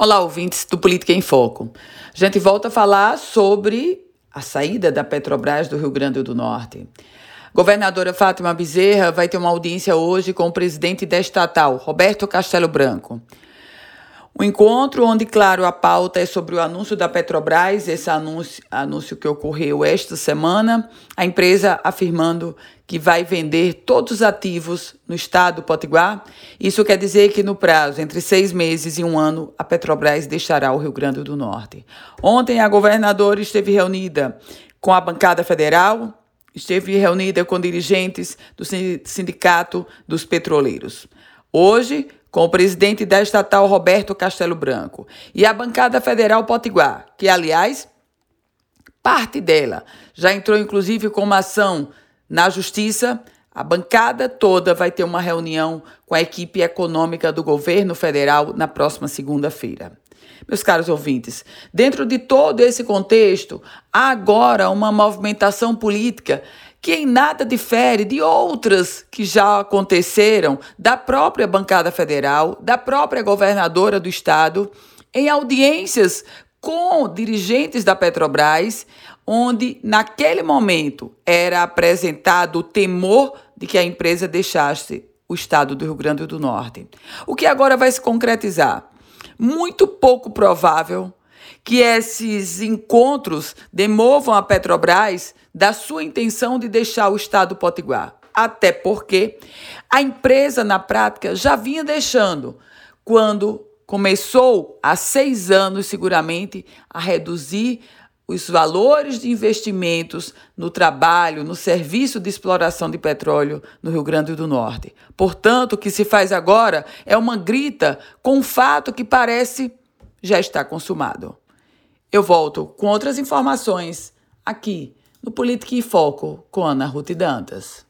Olá, ouvintes do Política em Foco. A gente volta a falar sobre a saída da Petrobras do Rio Grande do Norte. Governadora Fátima Bezerra vai ter uma audiência hoje com o presidente da estatal, Roberto Castelo Branco. O encontro, onde, claro, a pauta é sobre o anúncio da Petrobras, esse anúncio, anúncio que ocorreu esta semana, a empresa afirmando que vai vender todos os ativos no estado do Potiguar. Isso quer dizer que no prazo entre seis meses e um ano, a Petrobras deixará o Rio Grande do Norte. Ontem, a governadora esteve reunida com a bancada federal, esteve reunida com dirigentes do Sindicato dos Petroleiros. Hoje, com o presidente da estatal Roberto Castelo Branco e a bancada federal Potiguar, que, aliás, parte dela já entrou inclusive com uma ação na justiça. A bancada toda vai ter uma reunião com a equipe econômica do governo federal na próxima segunda-feira. Meus caros ouvintes, dentro de todo esse contexto, há agora uma movimentação política que em nada difere de outras que já aconteceram da própria bancada federal, da própria governadora do estado, em audiências com dirigentes da Petrobras, onde naquele momento era apresentado o temor de que a empresa deixasse o estado do Rio Grande do Norte. O que agora vai se concretizar? Muito pouco provável que esses encontros demovam a Petrobras da sua intenção de deixar o estado potiguar. Até porque a empresa, na prática, já vinha deixando quando começou há seis anos, seguramente, a reduzir os valores de investimentos no trabalho, no serviço de exploração de petróleo no Rio Grande do Norte. Portanto, o que se faz agora é uma grita com um fato que parece já estar consumado. Eu volto com outras informações aqui no Política em Foco com Ana Ruth Dantas.